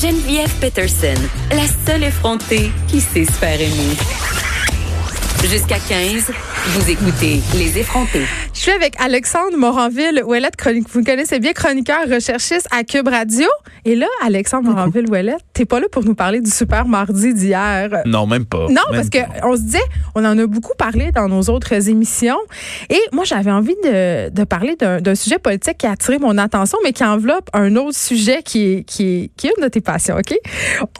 Geneviève Peterson, la seule effrontée qui sait se faire aimer. Jusqu'à 15, vous écoutez Les effrontés. Je suis avec Alexandre Moranville, Ouellette, chronique. Vous me connaissez bien, chroniqueur, recherchiste à Cube Radio. Et là, Alexandre Moranville, Ouellette, t'es pas là pour nous parler du super mardi d'hier. Non, même pas. Non, Même parce que on se disait, on en a beaucoup parlé dans nos autres émissions. Et moi, j'avais envie de, de parler d'un sujet politique qui a attiré mon attention, mais qui enveloppe un autre sujet qui est, qui est, qui est une de tes passions, OK?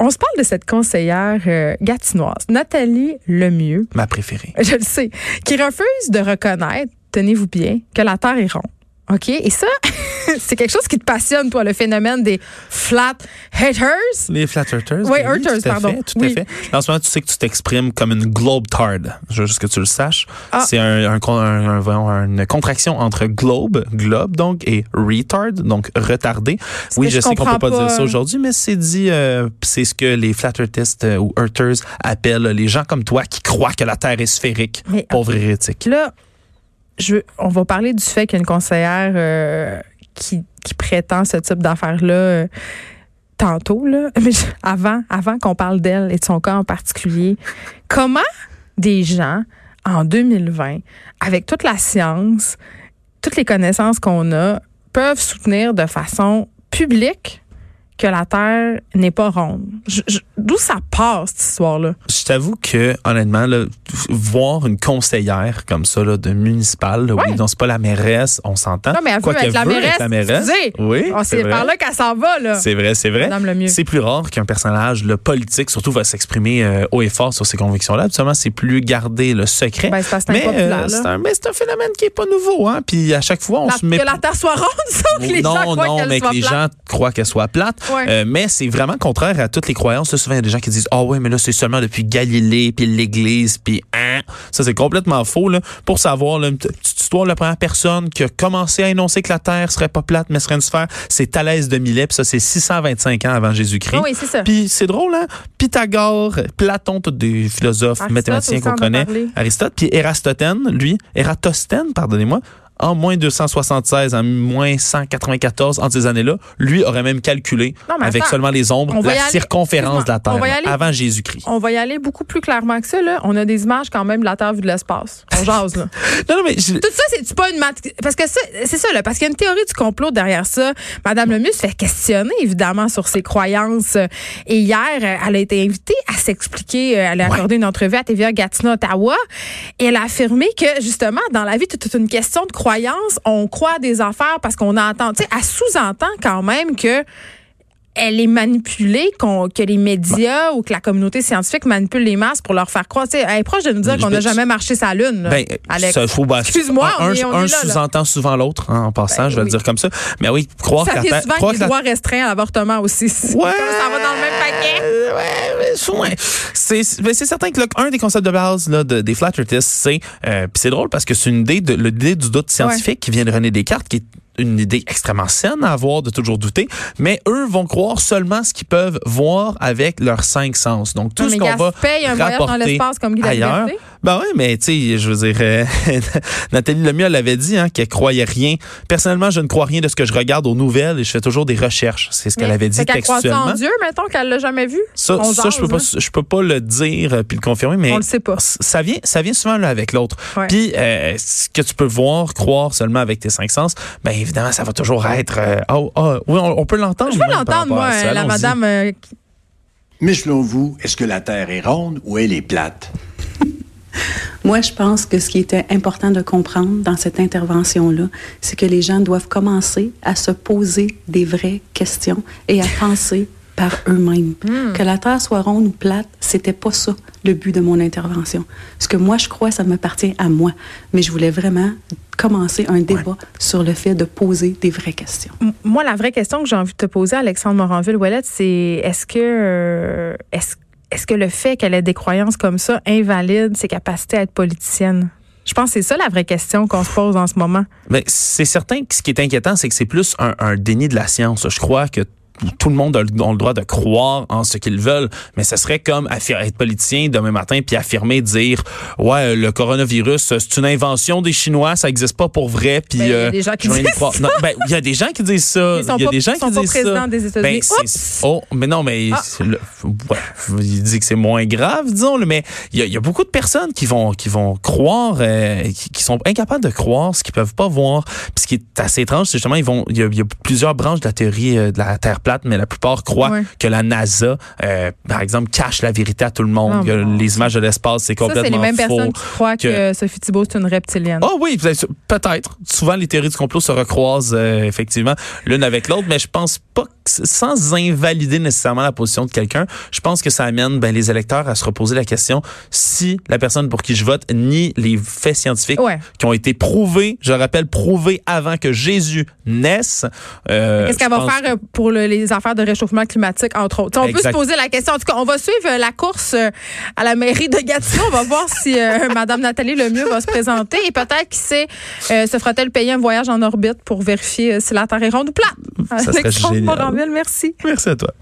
On se parle de cette conseillère euh, gatinoise, Nathalie Lemieux. Ma préférée. Je le sais. Qui refuse de reconnaître, tenez-vous bien, que la Terre est ronde. OK? Et ça, c'est quelque chose qui te passionne, toi, le phénomène des flat haters. Les flat earthers. Oui, tout à pardon. Fait, tout Oui. à fait. En ce moment, tu sais que tu t'exprimes comme une globe tard. Je veux juste que tu le saches. Ah. C'est un, un, une contraction entre globe, globe donc, et retard, donc retardé. Oui, je, sais qu'on peut comprends pas, dire ça aujourd'hui, mais c'est dit, euh, c'est ce que les flat earthists euh, ou earthers appellent les gens comme toi qui croient que la Terre est sphérique. Mais- Pauvre hérétique. Là, je, on va parler du fait qu'il y a une conseillère euh, qui, prétend ce type d'affaires-là euh, tantôt, là. Mais avant, avant qu'on parle d'elle et de son cas en particulier, comment des gens, en 2020, avec toute la science, toutes les connaissances qu'on a, peuvent soutenir de façon publique que la Terre n'est pas ronde? D'où ça part, cette histoire-là? Je t'avoue que, honnêtement, là, voir une conseillère comme ça, là, de municipale, oui, non, c'est pas la mairesse, on s'entend. Non, mais elle Quoi veut être la mairesse. être la mairesse. excusez. Oui, Oh, c'est par là qu'elle s'en va, là. C'est vrai, c'est vrai. C'est plus rare qu'un personnage le politique, surtout, va s'exprimer euh, haut et fort sur ses convictions-là. Habituellement, c'est plus garder le secret. Ben, c'est c'est mais c'est un, phénomène qui est pas nouveau. Hein? Puis à chaque fois, on La- se met... que la Terre soit ronde, ça, que les non, gens non, mais que les plate? gens croient qu'elle soit plate. Ouais. Euh, mais c'est vraiment contraire à toutes les croyances. Là, souvent, il y a des gens qui disent Ah ouais, mais là, c'est seulement depuis Galilée, puis l'Église, puis hein? Ça, c'est complètement faux. Là. Pour savoir, là, une petite histoire, la première personne qui a commencé à énoncer que la Terre serait pas plate, mais serait une sphère, c'est Thalès de Milet, puis ça, c'est 625 ans avant Jésus-Christ. Ah oui, c'est ça. Puis c'est drôle, hein? Pythagore, Platon, tous des philosophes, Aristote mathématiciens qu'on connaît. Aristote, puis Érastostène, lui, Ératosthène, pardonnez-moi, en moins 276, en moins 194, entre ces années-là, lui aurait même calculé, Non, avec attends. seulement les ombres, la aller- circonférence de la Terre, aller- avant Jésus-Christ. On va y aller beaucoup plus clairement que ça, là. On a des images quand même de la Terre vue de l'espace. On jase, là. Non, non, mais je- Tout ça, c'est pas une mat- parce que ça, c'est ça là, parce qu'il y a une théorie du complot derrière ça. Madame Lemieux se fait questionner évidemment sur ses croyances. Et hier, elle a été invitée à s'expliquer. euh, Elle a Ouais. accordé une entrevue à TVA Gatineau, Ottawa, et elle a affirmé que justement dans la vie, c'est toute une question de croyance. On croit des affaires parce qu'on entend. Tu sais, elle sous-entend quand même que elle est manipulée, qu'on- que les médias ou que la communauté scientifique manipule les masses pour leur faire croire. Elle est proche de nous dire qu'on n'a peux- jamais marché sa lune. Ben, Alex. ça, faut, ben, Excuse-moi, un, on un sous-entend souvent l'autre, hein, en passant, Ben je vais oui. le dire comme ça. Mais oui, croire Ça fait souvent croire que les la- droits restreints à l'avortement aussi. Ouais. ça va dans le même paquet. Euh, ouais, ouais. C'est ben, certain que là, un des concepts de base là, de- des flat c'est euh, puis c'est drôle parce que c'est une idée de l'idée du doute scientifique qui vient de René Descartes, qui est une idée extrêmement saine à avoir de toujours douter, mais eux vont croire seulement ce qu'ils peuvent voir avec leurs cinq sens. Donc tout Non, ce qu'on va Gaspé, un voyage dans rapporter l'espace comme ailleurs. Ben oui, mais tu sais, je veux dire, euh, Nathalie Lemieux l'avait dit hein, qu'elle croyait rien. Personnellement, je ne crois rien de ce que je regarde aux nouvelles et je fais toujours des recherches. C'est ce qu'elle avait dit textuellement. en Dieu, mettons qu'elle l'a jamais vu? Ça, je peux pas, hein? je peux pas le dire euh, puis le confirmer, mais On le sait pas. ça vient, ça vient souvent l'un avec l'autre. Ouais. Puis euh, ce que tu peux voir, croire seulement avec tes cinq sens, ben évidemment, ça va toujours être. euh, oh, oh, oui, on, on peut l'entendre. Je veux par l'entendre, moi, ça. la madame. euh, qui- Mais selon vous, est-ce que la Terre est ronde ou elle est plate? Moi, je pense que ce qui était important de comprendre dans cette intervention-là, c'est que les gens doivent commencer à se poser des vraies questions et à penser par eux-mêmes. Hmm. Que la Terre soit ronde ou plate, c'était pas ça le but de mon intervention. Ce que moi je crois, ça m'appartient à moi. Mais je voulais vraiment commencer un débat sur le fait de poser des vraies questions. M- Moi, la vraie question que j'ai envie de te poser, Alexandre Moranville-Ouellette, c'est est-ce que, euh, est-ce, est-ce que le fait qu'elle ait des croyances comme ça invalide ses capacités à être politicienne? Je pense que c'est ça la vraie question qu'on se pose en ce moment. Mais c'est certain que ce qui est inquiétant, c'est que c'est plus un, un déni de la science. Je crois que tout le monde a le, a le droit de croire en ce qu'ils veulent, mais ce serait comme être politicien demain matin puis affirmer, dire ouais le coronavirus c'est une invention des Chinois, ça existe pas pour vrai. Puis Ben, il y a euh, des gens qui disent croire. Non, ben, y a des gens qui disent ça. Il y a pas- des gens qui disent ça. des États-Unis. Ben, oh, mais non, mais Ah. le- ouais, il dit que c'est moins grave, disons. Mais il y, a, il y a beaucoup de personnes qui vont qui vont croire, euh, qui, qui sont incapables de croire ce qu'ils peuvent pas voir. Puis ce qui est assez étrange, c'est justement ils vont. Il y, a, il y a plusieurs branches de la théorie euh, de la Terre plate, mais la plupart croient Ouais. que la NASA, euh, par exemple, cache la vérité à tout le monde. Oh, que mon les images de l'espace, c'est complètement c'est les mêmes faux. personnes qui croient que, que- Sophie Thibault, c'est une reptilienne. Oh oui, peut-être-. Souvent, les théories du complot se recroisent euh, effectivement l'une avec l'autre, mais je pense pas que, sans invalider nécessairement la position de quelqu'un, je pense que ça amène ben, les électeurs à se reposer la question si la personne pour qui je vote nie les faits scientifiques Ouais. qui ont été prouvés, je rappelle, prouvés avant que Jésus naisse. Euh, Qu'est-ce qu'elle va faire euh, pour le- les affaires de réchauffement climatique, entre autres? On peut se poser la question. En tout cas, on va suivre euh, la course euh, à la mairie de Gatineau. On va voir si euh, Mme Nathalie Lemieux va se présenter. Et peut-être, qui sait, euh, se fera-t-elle payer un voyage en orbite pour vérifier si la Terre est ronde ou plate? Ça serait génial. Merci. Merci à toi.